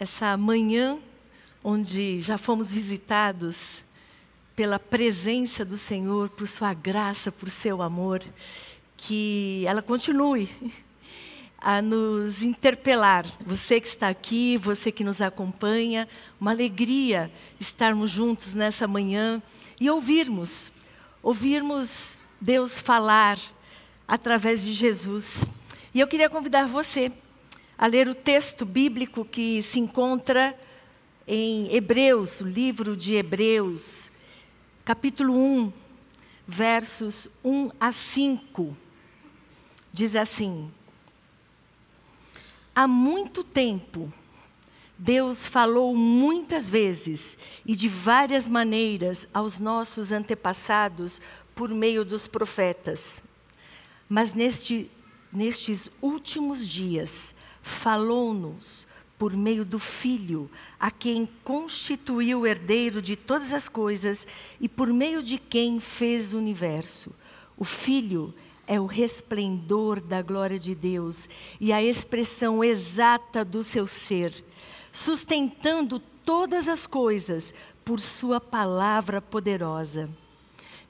essa manhã onde já fomos visitados pela presença do Senhor, por Sua graça, por Seu amor, que ela continue a nos interpelar. Você que está aqui, você que nos acompanha, uma alegria estarmos juntos nessa manhã e ouvirmos, ouvirmos Deus falar através de Jesus. E eu queria convidar você a ler o texto bíblico que se encontra em Hebreus, o livro de Hebreus, capítulo 1, versos 1 a 5. Diz assim: Há muito tempo, Deus falou muitas vezes e de várias maneiras aos nossos antepassados por meio dos profetas. Mas neste, nestes últimos dias, falou-nos por meio do Filho, a quem constituiu o herdeiro de todas as coisas e por meio de quem fez o universo. O Filho é o resplendor da glória de Deus e a expressão exata do seu ser, sustentando todas as coisas por Sua palavra poderosa.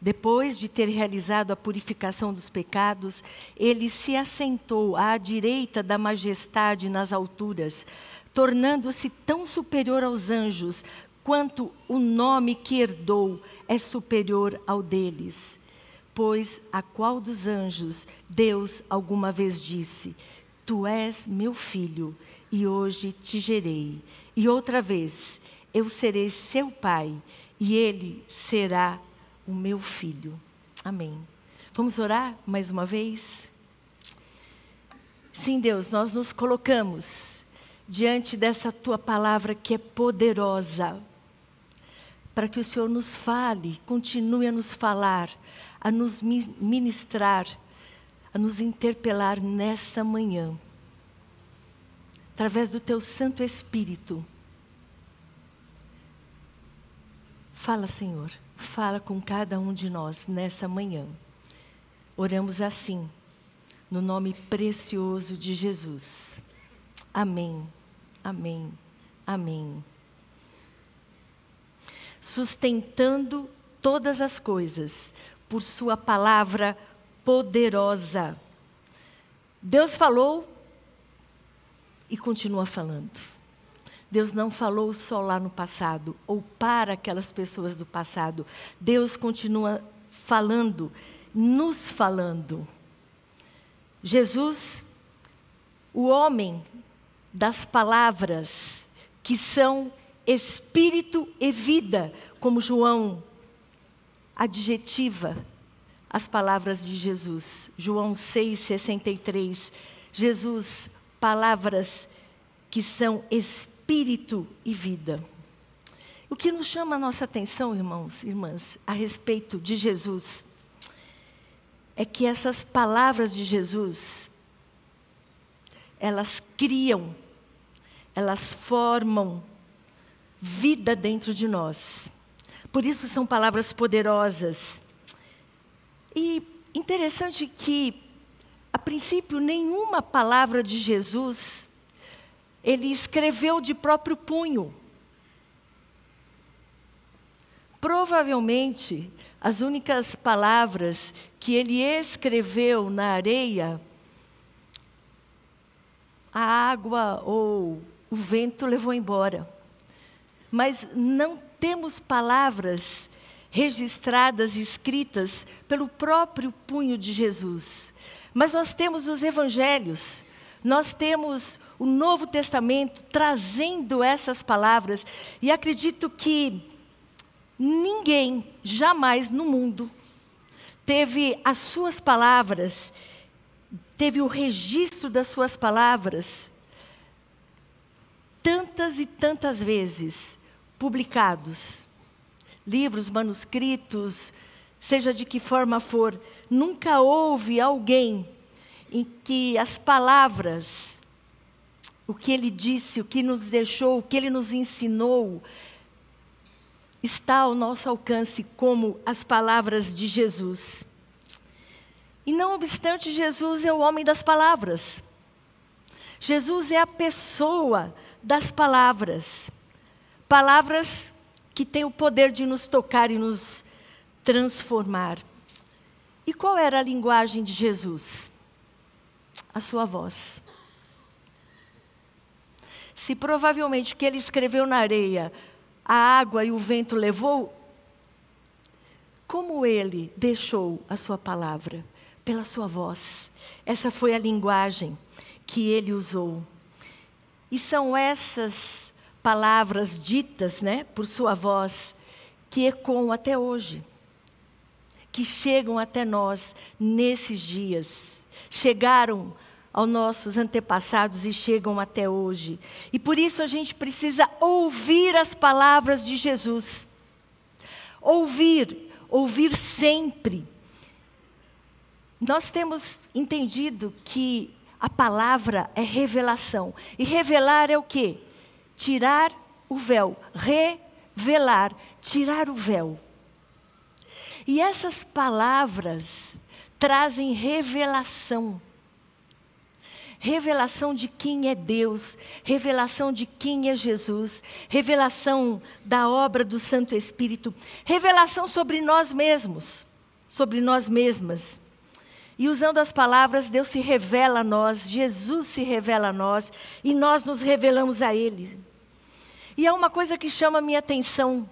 Depois de ter realizado a purificação dos pecados, ele se assentou à direita da majestade nas alturas, tornando-se tão superior aos anjos quanto o nome que herdou é superior ao deles. Pois a qual dos anjos Deus alguma vez disse: Tu és meu filho, e hoje te gerei. E outra vez, eu serei seu pai, e ele será o meu filho. Amém. Vamos orar mais uma vez? Sim, Deus, nós nos colocamos diante dessa tua palavra que é poderosa, para que o Senhor nos fale, continue a nos falar, a nos ministrar, a nos interpelar nessa manhã, através do teu Santo Espírito. Fala, Senhor. Fala com cada um de nós nessa manhã. Oramos assim, no nome precioso de Jesus. Amém, amém, amém. Sustentando todas as coisas por Sua palavra poderosa. Deus falou e continua falando. Deus não falou só lá no passado, ou para aquelas pessoas do passado. Deus continua falando, nos falando. Jesus, o homem das palavras, que são espírito e vida, como João adjetiva as palavras de Jesus. João 6,63. Jesus, palavras que são espírito espírito e vida. O que nos chama a nossa atenção, irmãos e irmãs, a respeito de Jesus, é que essas palavras de Jesus, elas criam, elas formam vida dentro de nós. Por isso são palavras poderosas. E interessante que, a princípio, nenhuma palavra de Jesus ele escreveu de próprio punho. Provavelmente, as únicas palavras que ele escreveu na areia, a água ou o vento levou embora. Mas não temos palavras registradas escritas pelo próprio punho de Jesus. Mas nós temos os evangelhos, nós temos o Novo Testamento trazendo essas palavras, e acredito que ninguém jamais no mundo teve as suas palavras, teve o registro das suas palavras, tantas e tantas vezes publicados. Livros, manuscritos, seja de que forma for, nunca houve alguém em que as palavras o que ele disse, o que nos deixou, o que ele nos ensinou, está ao nosso alcance como as palavras de Jesus. E não obstante, Jesus é o homem das palavras. Jesus é a pessoa das palavras. Palavras que têm o poder de nos tocar e nos transformar. E qual era a linguagem de Jesus? A sua voz. Se provavelmente que ele escreveu na areia, a água e o vento levou, como ele deixou a sua palavra? Pela sua voz. Essa foi a linguagem que ele usou. E são essas palavras ditas, né, por sua voz, que ecoam até hoje, que chegam até nós nesses dias. Chegaram aos nossos antepassados e chegam até hoje. E por isso a gente precisa ouvir as palavras de Jesus. Ouvir, ouvir sempre. Nós temos entendido que a palavra é revelação. E revelar é o quê? Tirar o véu. Revelar, tirar o véu. E essas palavras trazem revelação revelação de quem é Deus, revelação de quem é Jesus, revelação da obra do Santo Espírito, revelação sobre nós mesmos, sobre nós mesmas. E usando as palavras, Deus se revela a nós, Jesus se revela a nós e nós nos revelamos a Ele. E há uma coisa que chama a minha atenção,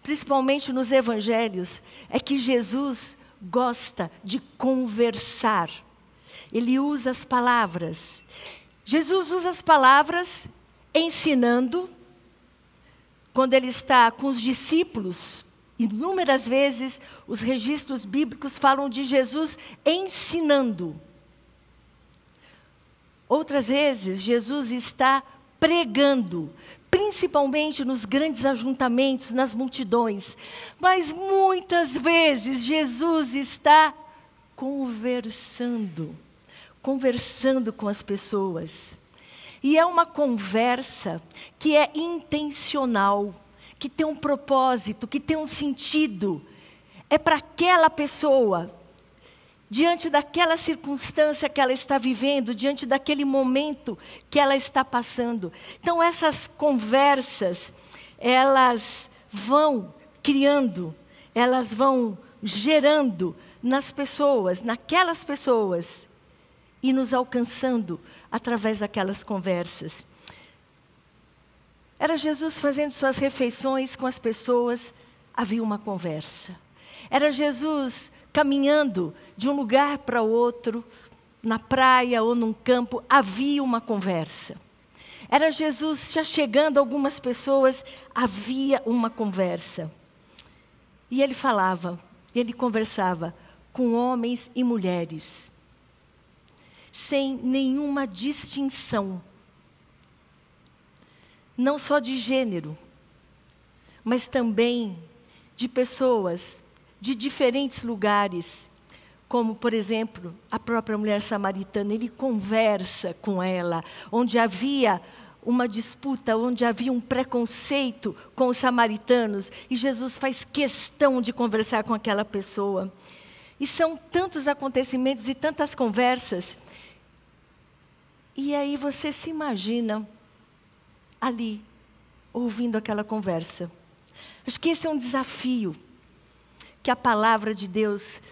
principalmente nos evangelhos, é que Jesus gosta de conversar. Ele usa as palavras. Jesus usa as palavras ensinando, quando ele está com os discípulos, inúmeras vezes os registros bíblicos falam de Jesus ensinando. Outras vezes, Jesus está pregando, principalmente nos grandes ajuntamentos, nas multidões. Mas muitas vezes, Jesus está conversando conversando com as pessoas. E é uma conversa que é intencional, que tem um propósito, que tem um sentido. É para aquela pessoa, diante daquela circunstância que ela está vivendo, diante daquele momento que ela está passando. Então, essas conversas, elas vão criando, elas vão gerando nas pessoas, naquelas pessoas, e nos alcançando através daquelas conversas. Era Jesus fazendo suas refeições com as pessoas, havia uma conversa. Era Jesus caminhando de um lugar para outro, na praia ou num campo, havia uma conversa. Era Jesus já chegando algumas pessoas, havia uma conversa. E ele falava, ele conversava com homens e mulheres sem nenhuma distinção. Não só de gênero, mas também de pessoas de diferentes lugares, como, por exemplo, a própria mulher samaritana. Ele conversa com ela, onde havia uma disputa, onde havia um preconceito com os samaritanos, e Jesus faz questão de conversar com aquela pessoa. E são tantos acontecimentos e tantas conversas e aí você se imagina ali, ouvindo aquela conversa. Acho que esse é um desafio que a palavra de Deus,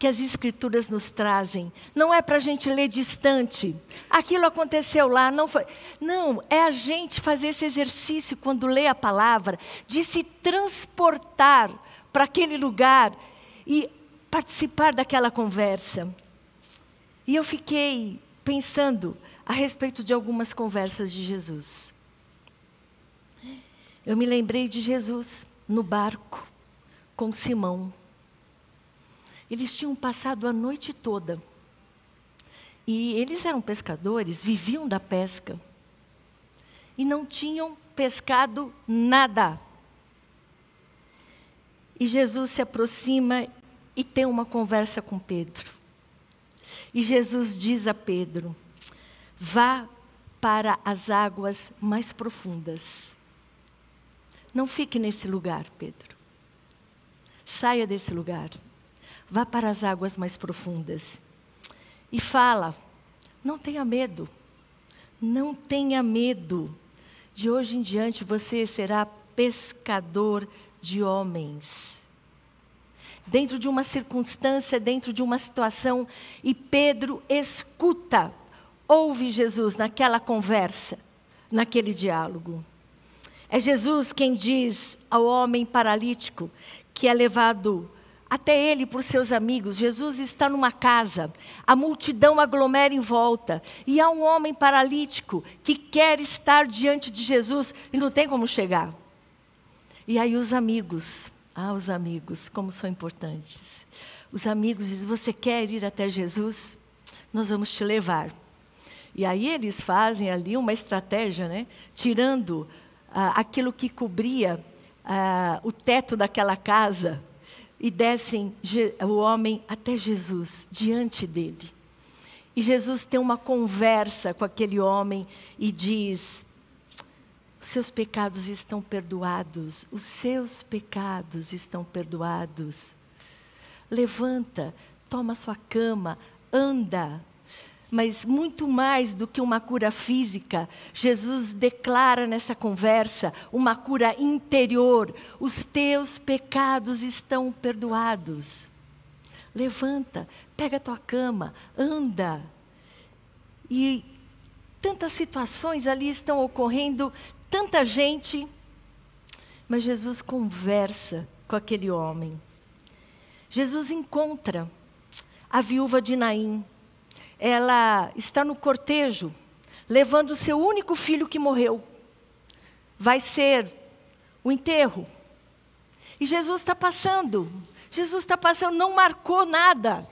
que as Escrituras nos trazem. Não é para a gente ler distante. Aquilo aconteceu lá, não foi. Não, é a gente fazer esse exercício quando lê a palavra, de se transportar para aquele lugar e participar daquela conversa. E eu fiquei pensando a respeito de algumas conversas de Jesus. Eu me lembrei de Jesus no barco com Simão. Eles tinham passado a noite toda. E eles eram pescadores, viviam da pesca. E não tinham pescado nada. E Jesus se aproxima e tem uma conversa com Pedro. E Jesus diz a Pedro: vá para as águas mais profundas. Não fique nesse lugar, Pedro. Saia desse lugar. Vá para as águas mais profundas. E fala: não tenha medo. Não tenha medo. De hoje em diante você será pescador de homens. Dentro de uma circunstância, dentro de uma situação, e Pedro escuta, ouve Jesus naquela conversa, naquele diálogo. É Jesus quem diz ao homem paralítico que é levado até ele por seus amigos. Jesus está numa casa, a multidão aglomera em volta, e há um homem paralítico que quer estar diante de Jesus e não tem como chegar. E aí os amigos, ah, os amigos, como são importantes. Os amigos dizem: Você quer ir até Jesus? Nós vamos te levar. E aí eles fazem ali uma estratégia, né? Tirando ah, aquilo que cobria ah, o teto daquela casa e descem o homem até Jesus, diante dele. E Jesus tem uma conversa com aquele homem e diz: seus pecados estão perdoados, os seus pecados estão perdoados. Levanta, toma sua cama, anda, mas muito mais do que uma cura física, Jesus declara nessa conversa uma cura interior. Os teus pecados estão perdoados. Levanta, pega a tua cama, anda. E tantas situações ali estão ocorrendo, tanta gente, mas Jesus conversa com aquele homem. Jesus encontra a viúva de Naim ela está no cortejo, levando o seu único filho que morreu. Vai ser o enterro. E Jesus está passando. Jesus está passando, não marcou nada.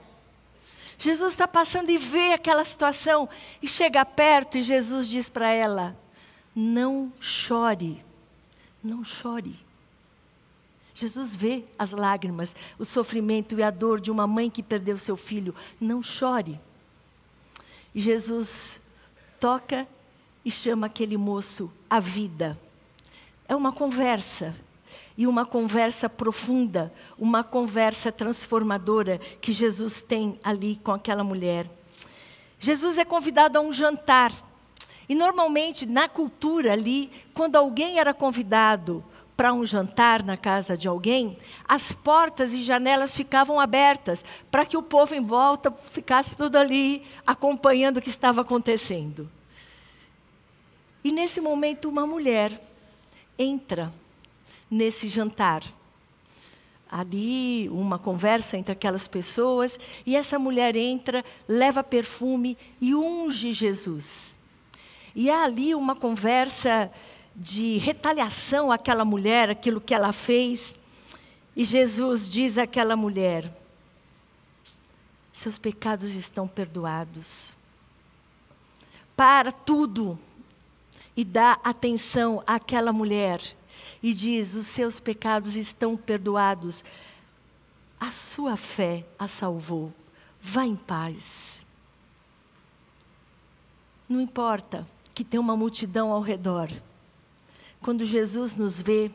Jesus está passando e vê aquela situação e chega perto e Jesus diz para ela: Não chore, não chore. Jesus vê as lágrimas, o sofrimento e a dor de uma mãe que perdeu seu filho. Não chore. Jesus toca e chama aquele moço à vida. É uma conversa, e uma conversa profunda, uma conversa transformadora que Jesus tem ali com aquela mulher. Jesus é convidado a um jantar. E normalmente, na cultura ali, quando alguém era convidado para um jantar na casa de alguém, as portas e janelas ficavam abertas para que o povo em volta ficasse tudo ali acompanhando o que estava acontecendo. E nesse momento, uma mulher entra nesse jantar. Ali, uma conversa entre aquelas pessoas, e essa mulher entra, leva perfume e unge Jesus. E há ali uma conversa de retaliação àquela mulher, aquilo que ela fez. E Jesus diz àquela mulher: Seus pecados estão perdoados. Para tudo e dá atenção àquela mulher e diz: Os seus pecados estão perdoados. A sua fé a salvou. Vá em paz. Não importa que tem uma multidão ao redor quando Jesus nos vê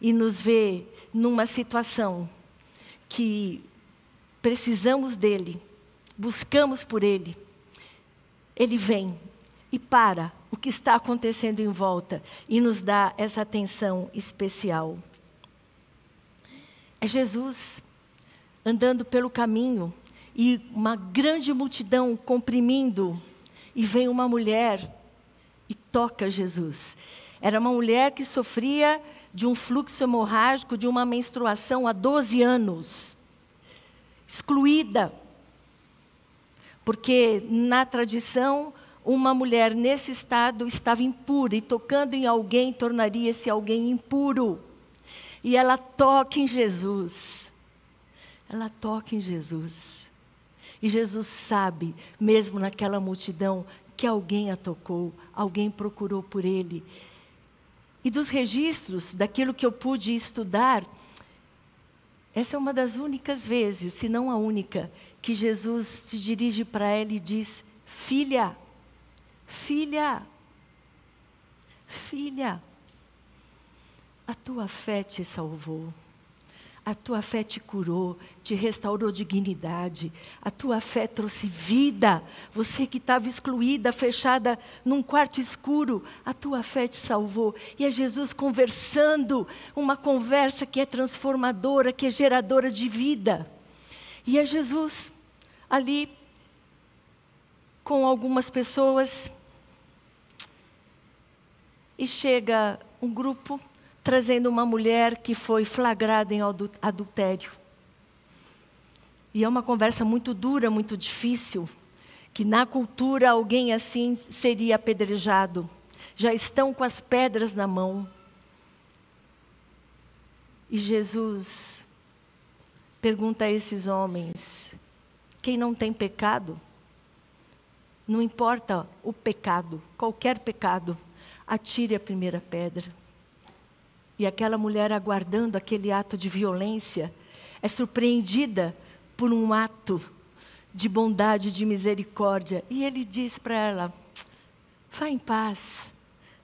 e nos vê numa situação que precisamos dele, buscamos por ele, ele vem e para o que está acontecendo em volta e nos dá essa atenção especial. É Jesus andando pelo caminho e uma grande multidão comprimindo, e vem uma mulher e toca Jesus. Era uma mulher que sofria de um fluxo hemorrágico, de uma menstruação há 12 anos. Excluída. Porque na tradição, uma mulher nesse estado estava impura e tocando em alguém tornaria esse alguém impuro. E ela toca em Jesus. Ela toca em Jesus. E Jesus sabe, mesmo naquela multidão, que alguém a tocou, alguém procurou por ele. E dos registros, daquilo que eu pude estudar, essa é uma das únicas vezes, se não a única, que Jesus se dirige para ela e diz: Filha, filha, filha, a tua fé te salvou. A tua fé te curou, te restaurou dignidade. A tua fé trouxe vida. Você que estava excluída, fechada num quarto escuro, a tua fé te salvou. E é Jesus conversando, uma conversa que é transformadora, que é geradora de vida. E é Jesus ali com algumas pessoas. E chega um grupo trazendo uma mulher que foi flagrada em adultério. E é uma conversa muito dura, muito difícil, que na cultura alguém assim seria apedrejado. Já estão com as pedras na mão. E Jesus pergunta a esses homens: quem não tem pecado, não importa o pecado, qualquer pecado, atire a primeira pedra. E aquela mulher, aguardando aquele ato de violência, é surpreendida por um ato de bondade, de misericórdia. E ele diz para ela: vá em paz,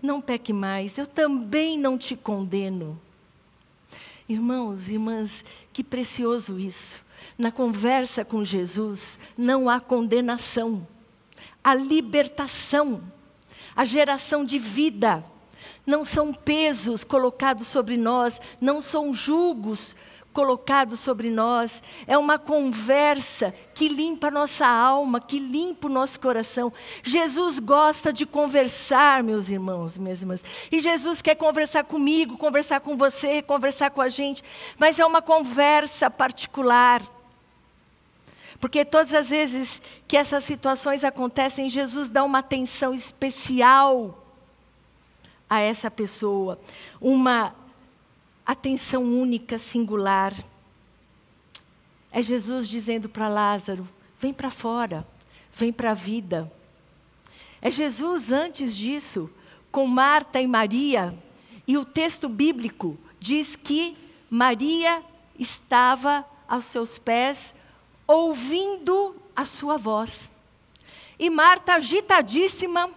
não peque mais, eu também não te condeno. Irmãos, irmãs, que precioso isso. Na conversa com Jesus, não há condenação, há libertação, a geração de vida não são pesos colocados sobre nós, não são julgos colocados sobre nós, é uma conversa que limpa a nossa alma, que limpa o nosso coração. Jesus gosta de conversar, meus irmãos, minhas irmãs. E Jesus quer conversar comigo, conversar com você, conversar com a gente, mas é uma conversa particular. Porque todas as vezes que essas situações acontecem, Jesus dá uma atenção especial a essa pessoa, uma atenção única, singular. É Jesus dizendo para Lázaro: vem para fora, vem para a vida. É Jesus antes disso, com Marta e Maria, e o texto bíblico diz que Maria estava aos seus pés, ouvindo a sua voz. E Marta, agitadíssima,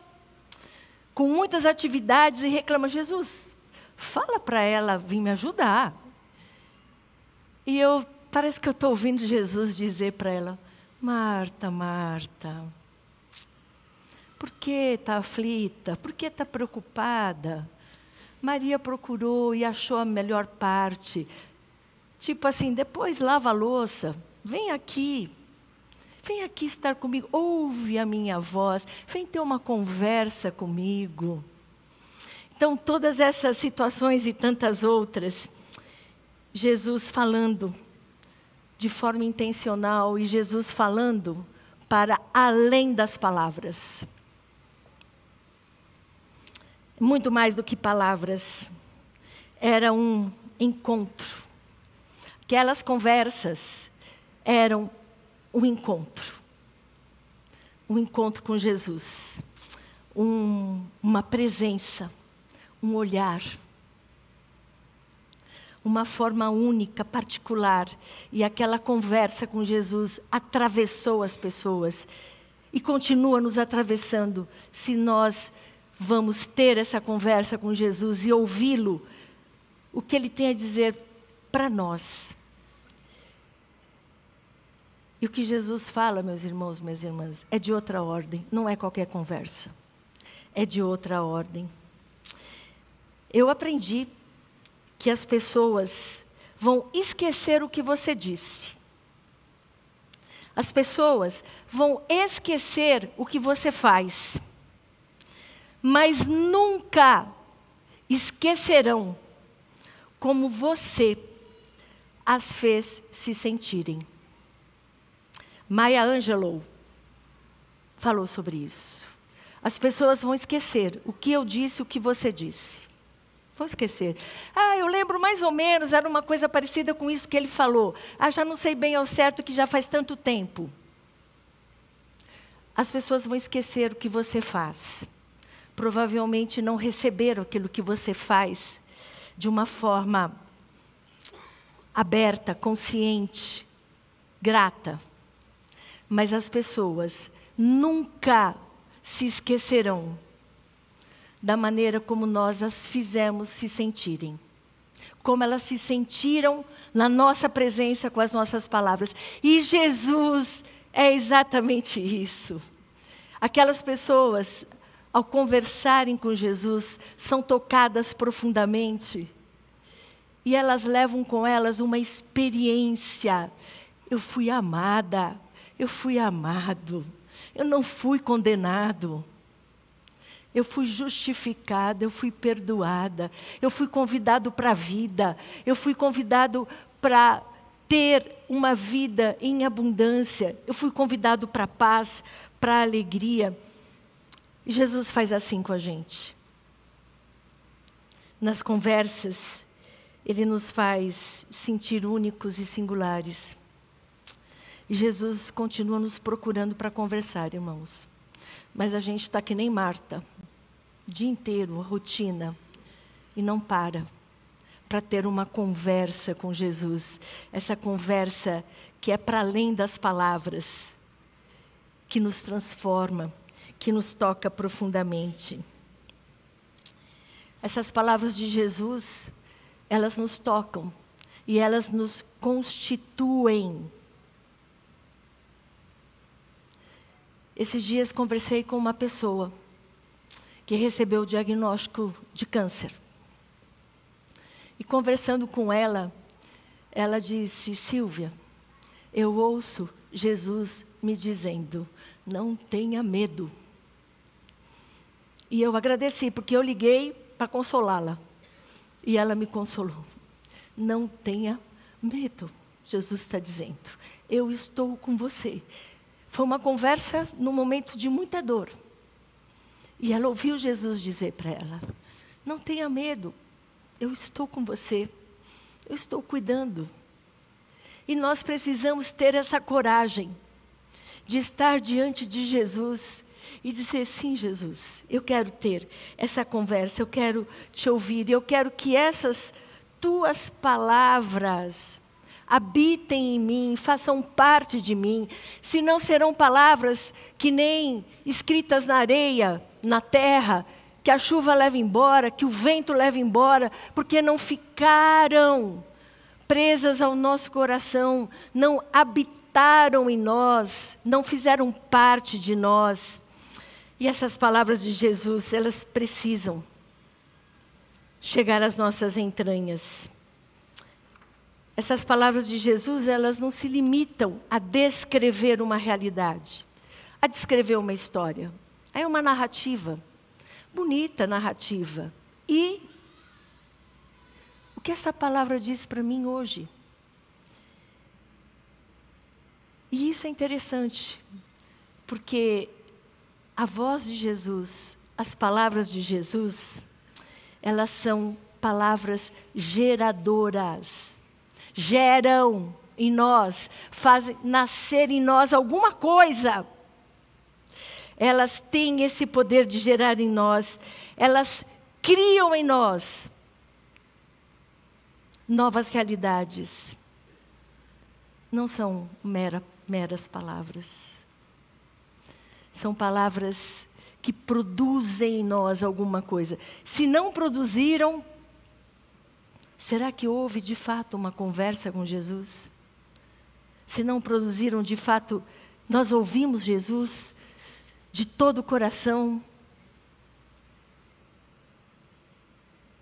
com muitas atividades e reclama: Jesus, fala para ela vir me ajudar. E eu, parece que eu estou ouvindo Jesus dizer para ela: Marta, Marta, por que está aflita? Por que está preocupada? Maria procurou e achou a melhor parte. Tipo assim, depois lava a louça, vem aqui, Vem aqui estar comigo, ouve a minha voz, vem ter uma conversa comigo. Então, todas essas situações e tantas outras, Jesus falando de forma intencional e Jesus falando para além das palavras. Muito mais do que palavras. Era um encontro. Aquelas conversas eram um encontro. Um encontro com Jesus. Um, uma presença, um olhar. Uma forma única, particular. E aquela conversa com Jesus atravessou as pessoas e continua nos atravessando se nós vamos ter essa conversa com Jesus e ouvi-lo, o que ele tem a dizer para nós. E o que Jesus fala, meus irmãos, minhas irmãs, é de outra ordem, não é qualquer conversa. É de outra ordem. Eu aprendi que as pessoas vão esquecer o que você disse. As pessoas vão esquecer o que você faz. Mas nunca esquecerão como você as fez se sentirem. Maya Angelou falou sobre isso. As pessoas vão esquecer o que eu disse, o que você disse. Vão esquecer. Ah, eu lembro mais ou menos, era uma coisa parecida com isso que ele falou. Ah, já não sei bem ao certo que já faz tanto tempo. As pessoas vão esquecer o que você faz. Provavelmente não receberam aquilo que você faz de uma forma aberta, consciente, grata mas as pessoas nunca se esquecerão da maneira como nós as fizemos se sentirem. como elas se sentiram na nossa presença com as nossas palavras. E Jesus é exatamente isso. Aquelas pessoas, ao conversarem com Jesus, são tocadas profundamente. E elas levam com elas uma experiência. Eu fui amada, eu fui amado, eu não fui condenado. Eu fui justificada, eu fui perdoada, eu fui convidado para a vida, eu fui convidado para ter uma vida em abundância, eu fui convidado para a paz, para a alegria. E Jesus faz assim com a gente. Nas conversas, ele nos faz sentir únicos e singulares. E Jesus continua nos procurando para conversar, irmãos. Mas a gente está que nem Marta, dia inteiro, rotina, e não para para ter uma conversa com Jesus. Essa conversa que é para além das palavras, que nos transforma, que nos toca profundamente. Essas palavras de Jesus, elas nos tocam e elas nos constituem Esses dias conversei com uma pessoa que recebeu o diagnóstico de câncer. E conversando com ela, ela disse: Silvia, eu ouço Jesus me dizendo: não tenha medo. E eu agradeci, porque eu liguei para consolá-la. E ela me consolou. Não tenha medo, Jesus está dizendo. Eu estou com você. Foi uma conversa no momento de muita dor. E ela ouviu Jesus dizer para ela: Não tenha medo, eu estou com você, eu estou cuidando. E nós precisamos ter essa coragem de estar diante de Jesus e dizer: Sim, Jesus, eu quero ter essa conversa, eu quero te ouvir, eu quero que essas tuas palavras habitem em mim, façam parte de mim, senão serão palavras que nem escritas na areia, na terra, que a chuva leva embora, que o vento leva embora, porque não ficaram presas ao nosso coração, não habitaram em nós, não fizeram parte de nós. E essas palavras de Jesus, elas precisam chegar às nossas entranhas. Essas palavras de Jesus, elas não se limitam a descrever uma realidade, a descrever uma história. É uma narrativa, bonita narrativa. E o que essa palavra diz para mim hoje? E isso é interessante, porque a voz de Jesus, as palavras de Jesus, elas são palavras geradoras geram em nós, fazem nascer em nós alguma coisa. Elas têm esse poder de gerar em nós, elas criam em nós novas realidades. Não são mera, meras palavras. São palavras que produzem em nós alguma coisa. Se não produziram, Será que houve de fato uma conversa com Jesus? Se não produziram de fato, nós ouvimos Jesus de todo o coração.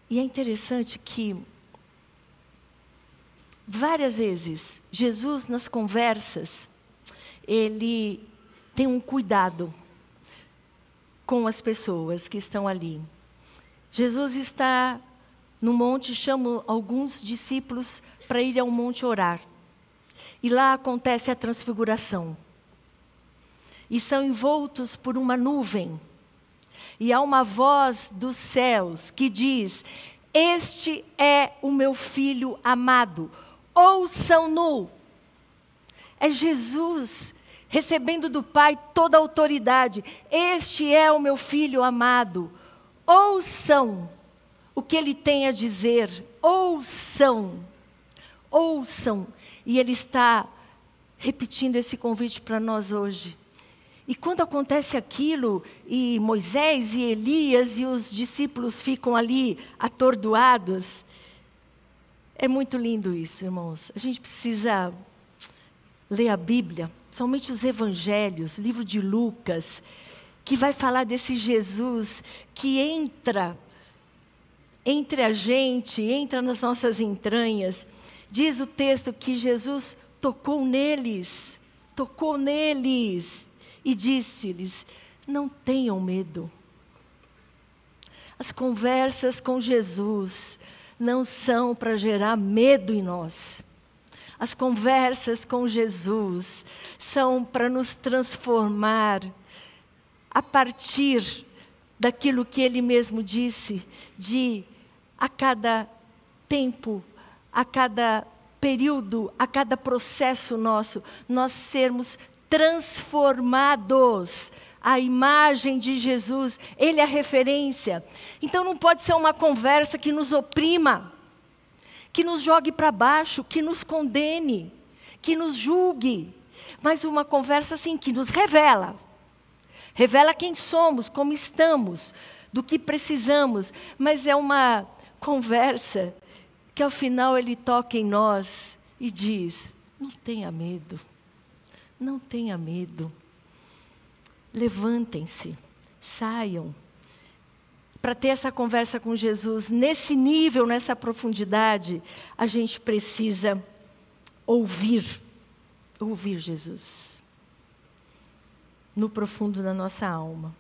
E é interessante que várias vezes Jesus nas conversas ele tem um cuidado com as pessoas que estão ali. Jesus está no monte, chamo alguns discípulos para ir ao monte orar. E lá acontece a transfiguração. E são envoltos por uma nuvem. E há uma voz dos céus que diz: Este é o meu filho amado, ouçam-no. É Jesus recebendo do Pai toda a autoridade. Este é o meu filho amado, ouçam o que ele tem a dizer. Ouçam, ouçam. E ele está repetindo esse convite para nós hoje. E quando acontece aquilo, e Moisés e Elias e os discípulos ficam ali atordoados, É muito lindo isso, irmãos. A gente precisa ler a Bíblia, somente os evangelhos, livro de Lucas, que vai falar desse Jesus que entra entre a gente, entra nas nossas entranhas. Diz o texto que Jesus tocou neles, tocou neles e disse-lhes: Não tenham medo. As conversas com Jesus não são para gerar medo em nós. As conversas com Jesus são para nos transformar a partir daquilo que ele mesmo disse, de a cada tempo, a cada período, a cada processo nosso, nós sermos transformados à imagem de Jesus, Ele é a referência. Então não pode ser uma conversa que nos oprima, que nos jogue para baixo, que nos condene, que nos julgue, mas uma conversa assim que nos revela. Revela quem somos, como estamos, do que precisamos, mas é uma conversa que ao final ele toca em nós e diz: não tenha medo, não tenha medo. Levantem-se, saiam. Para ter essa conversa com Jesus nesse nível, nessa profundidade, a gente precisa ouvir, ouvir Jesus no profundo da nossa alma.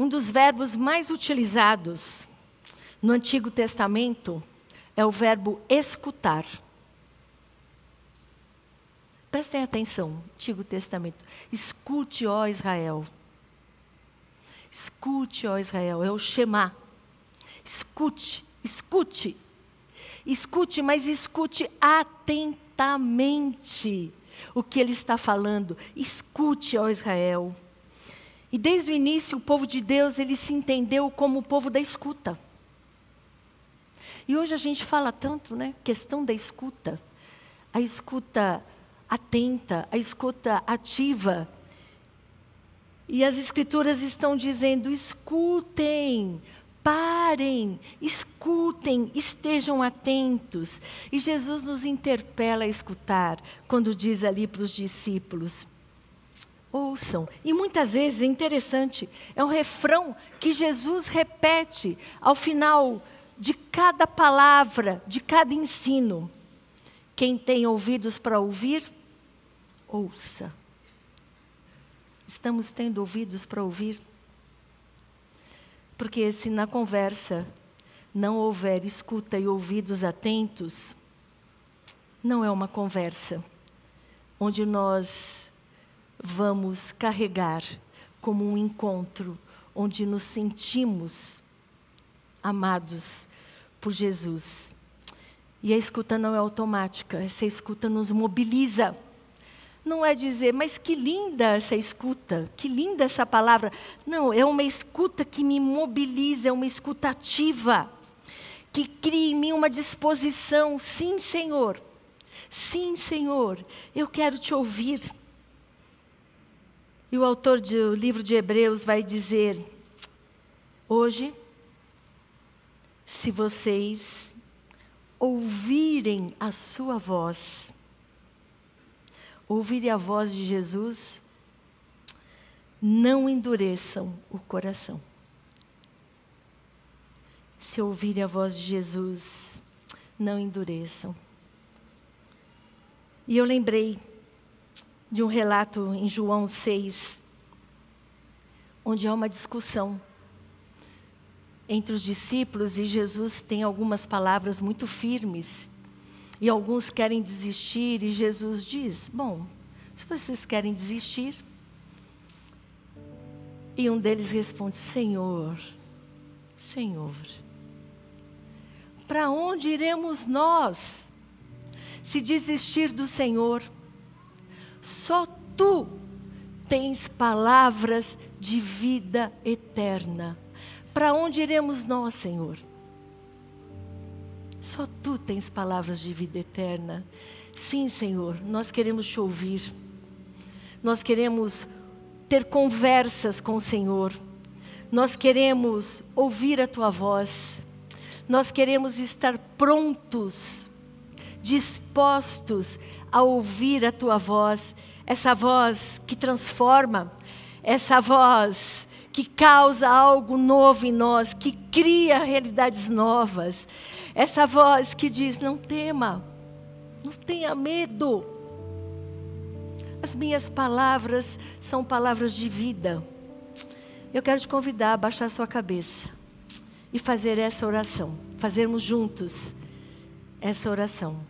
Um dos verbos mais utilizados no Antigo Testamento é o verbo escutar. Prestem atenção, Antigo Testamento. Escute, ó Israel. Escute, ó Israel, é o Shema. Escute, escute. Escute, mas escute atentamente o que ele está falando. Escute, ó Israel. E desde o início, o povo de Deus, ele se entendeu como o povo da escuta. E hoje a gente fala tanto, né? Questão da escuta. A escuta atenta, a escuta ativa. E as escrituras estão dizendo: escutem, parem, escutem, estejam atentos. E Jesus nos interpela a escutar, quando diz ali para os discípulos: ouçam. E muitas vezes é interessante, é um refrão que Jesus repete ao final de cada palavra, de cada ensino. Quem tem ouvidos para ouvir, ouça. Estamos tendo ouvidos para ouvir? Porque se na conversa não houver escuta e ouvidos atentos, não é uma conversa onde nós vamos carregar como um encontro onde nos sentimos amados por Jesus. E a escuta não é automática, essa escuta nos mobiliza. Não é dizer, mas que linda essa escuta, que linda essa palavra. Não, é uma escuta que me mobiliza, é uma escuta ativa, que cria em mim uma disposição. Sim, Senhor. Sim, Senhor, eu quero te ouvir. E o autor do livro de Hebreus vai dizer: hoje, se vocês ouvirem a sua voz, ouvirem a voz de Jesus, não endureçam o coração. Se ouvirem a voz de Jesus, não endureçam. E eu lembrei de um relato em João 6, onde há uma discussão entre os discípulos e Jesus tem algumas palavras muito firmes. E alguns querem desistir e Jesus diz: Bom, se vocês querem desistir. E um deles responde: Senhor, Senhor, para onde iremos nós se desistir do Senhor? Só tu tens palavras de vida eterna. Para onde iremos nós, Senhor? Só tu tens palavras de vida eterna. Sim, Senhor, nós queremos te ouvir. Nós queremos ter conversas com o Senhor. Nós queremos ouvir a tua voz. Nós queremos estar prontos, dispostos a ouvir a tua voz, essa voz que transforma, essa voz que causa algo novo em nós, que cria realidades novas. Essa voz que diz: não tema, não tenha medo. As minhas palavras são palavras de vida. Eu quero te convidar a baixar a sua cabeça e fazer essa oração, fazermos juntos essa oração.